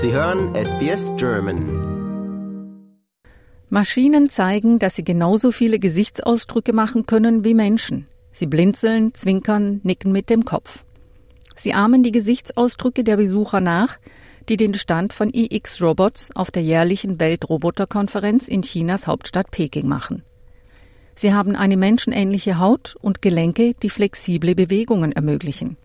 Sie hören SBS German. Maschinen zeigen, dass sie genauso viele Gesichtsausdrücke machen können wie Menschen. Sie blinzeln, zwinkern, nicken mit dem Kopf. Sie ahmen die Gesichtsausdrücke der Besucher nach, die den Stand von EX Robots auf der jährlichen Weltroboterkonferenz in Chinas Hauptstadt Peking machen. Sie haben eine menschenähnliche Haut und Gelenke, die flexible Bewegungen ermöglichen.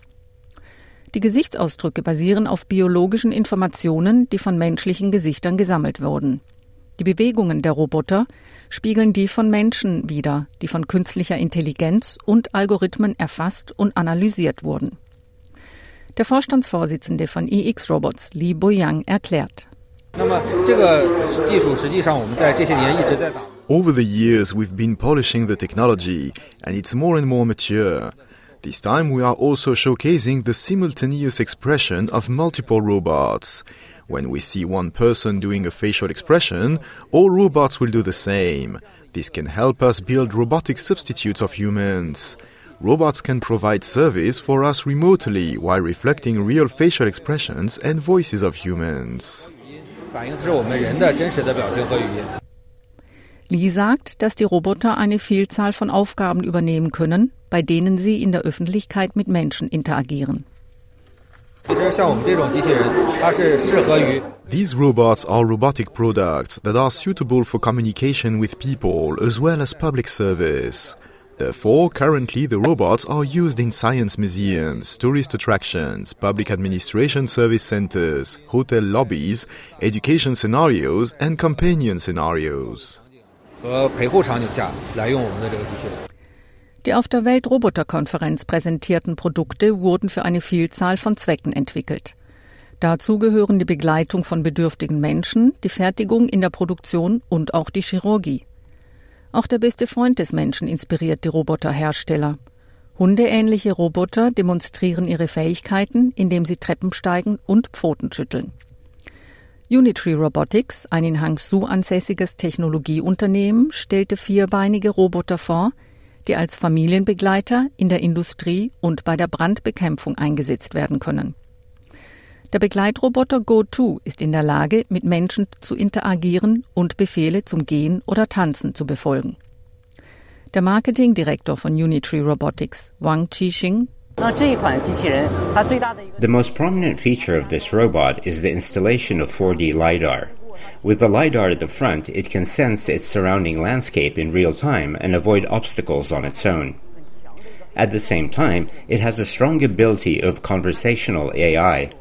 Die Gesichtsausdrücke basieren auf biologischen Informationen, die von menschlichen Gesichtern gesammelt wurden. Die Bewegungen der Roboter spiegeln die von Menschen wider, die von künstlicher Intelligenz und Algorithmen erfasst und analysiert wurden. Der Vorstandsvorsitzende von EX Robots, Li Boyang, erklärt. Over the years, we've been polishing the technology, and it's more and more mature. This time we are also showcasing the simultaneous expression of multiple robots. When we see one person doing a facial expression, all robots will do the same. This can help us build robotic substitutes of humans. Robots can provide service for us remotely while reflecting real facial expressions and voices of humans. Lee sagt, dass die Roboter eine Vielzahl von Aufgaben übernehmen können, bei denen sie in der Öffentlichkeit mit Menschen interagieren. These robots are robotic products that are suitable for communication with people as well as public service. Therefore, currently the robots are used in science museums, tourist attractions, public administration service centers, hotel lobbies, education scenarios, and companion scenarios. Die auf der Weltroboterkonferenz präsentierten Produkte wurden für eine Vielzahl von Zwecken entwickelt. Dazu gehören die Begleitung von bedürftigen Menschen, die Fertigung in der Produktion und auch die Chirurgie. Auch der beste Freund des Menschen inspiriert die Roboterhersteller. Hundeähnliche Roboter demonstrieren ihre Fähigkeiten, indem sie Treppen steigen und Pfoten schütteln. Unitree Robotics, ein in Hangzhou ansässiges Technologieunternehmen, stellte vierbeinige Roboter vor, die als Familienbegleiter in der Industrie und bei der Brandbekämpfung eingesetzt werden können. Der Begleitroboter Go2 ist in der Lage, mit Menschen zu interagieren und Befehle zum Gehen oder Tanzen zu befolgen. Der Marketingdirektor von Unitree Robotics, Wang Qixing, The most prominent feature of this robot is the installation of 4D LiDAR. With the LiDAR at the front, it can sense its surrounding landscape in real time and avoid obstacles on its own. At the same time, it has a strong ability of conversational AI.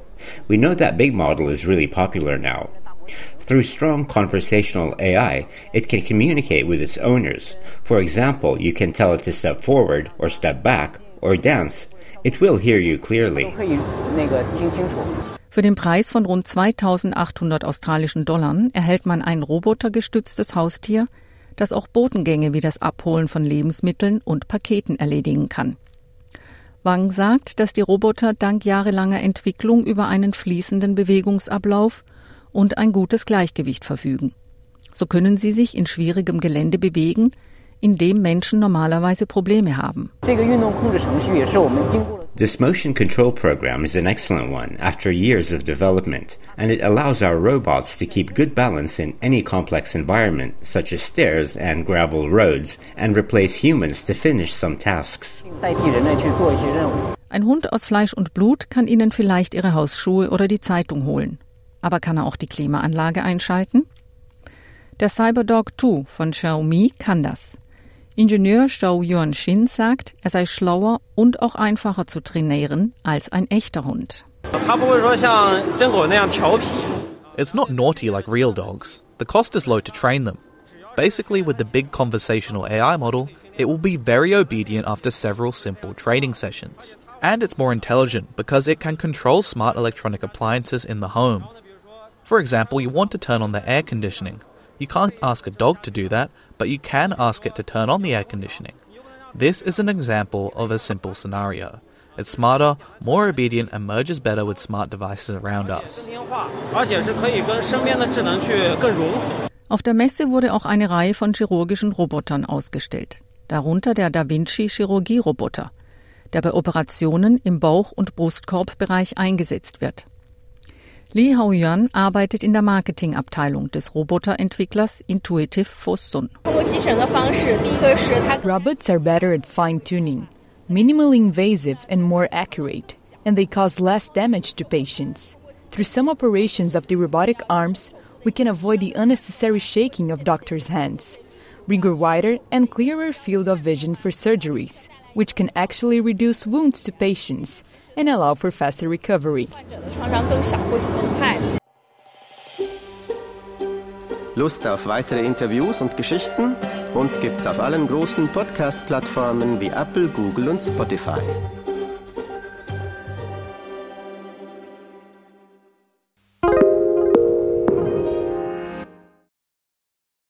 We know that Big Model is really popular now. Through strong conversational AI, it can communicate with its owners. For example, you can tell it to step forward or step back or dance It will hear you clearly. Für den Preis von rund 2800 australischen Dollar erhält man ein robotergestütztes Haustier, das auch Botengänge wie das Abholen von Lebensmitteln und Paketen erledigen kann. Wang sagt, dass die Roboter dank jahrelanger Entwicklung über einen fließenden Bewegungsablauf und ein gutes Gleichgewicht verfügen. So können sie sich in schwierigem Gelände bewegen, in dem Menschen normalerweise Probleme haben. This motion control program is an excellent one after years of development, and it allows our robots to keep good balance in any complex environment, such as stairs and gravel roads, and replace humans to finish some tasks. Ein Hund aus Fleisch und Blut kann Ihnen vielleicht Ihre Hausschuhe oder die Zeitung holen. Aber kann er auch die Klimaanlage einschalten? Der Cyberdog 2 von Xiaomi kann das. Ingenieur Zhou Yuan-Shin sagt, er sei schlauer und auch einfacher zu trainieren als ein echter Hund. It's not naughty like real dogs. The cost is low to train them. Basically, with the big conversational AI model, it will be very obedient after several simple training sessions. And it's more intelligent because it can control smart electronic appliances in the home. For example, you want to turn on the air conditioning. You can't ask a dog to do that, but you can ask it to turn on the air conditioning. This is an example of a simple scenario. It's smarter, more obedient, and merges better with smart devices around us. Auf der Messe wurde auch eine Reihe von chirurgischen Robotern ausgestellt, darunter der Da Vinci Chirurgieroboter, der bei Operationen im Bauch- und Brustkorbbereich eingesetzt wird. Li Haoyuan arbeitet in der Marketingabteilung des Roboterentwicklers Intuitive Fosun. Robots are better at fine-tuning, minimally invasive and more accurate, and they cause less damage to patients. Through some operations of the robotic arms, we can avoid the unnecessary shaking of doctors' hands, bring a wider and clearer field of vision for surgeries, which can actually reduce wounds to patients and allow for faster recovery. Lust auf weitere Interviews und Geschichten? Uns gibt's auf allen großen Podcast-Plattformen wie Apple, Google und Spotify.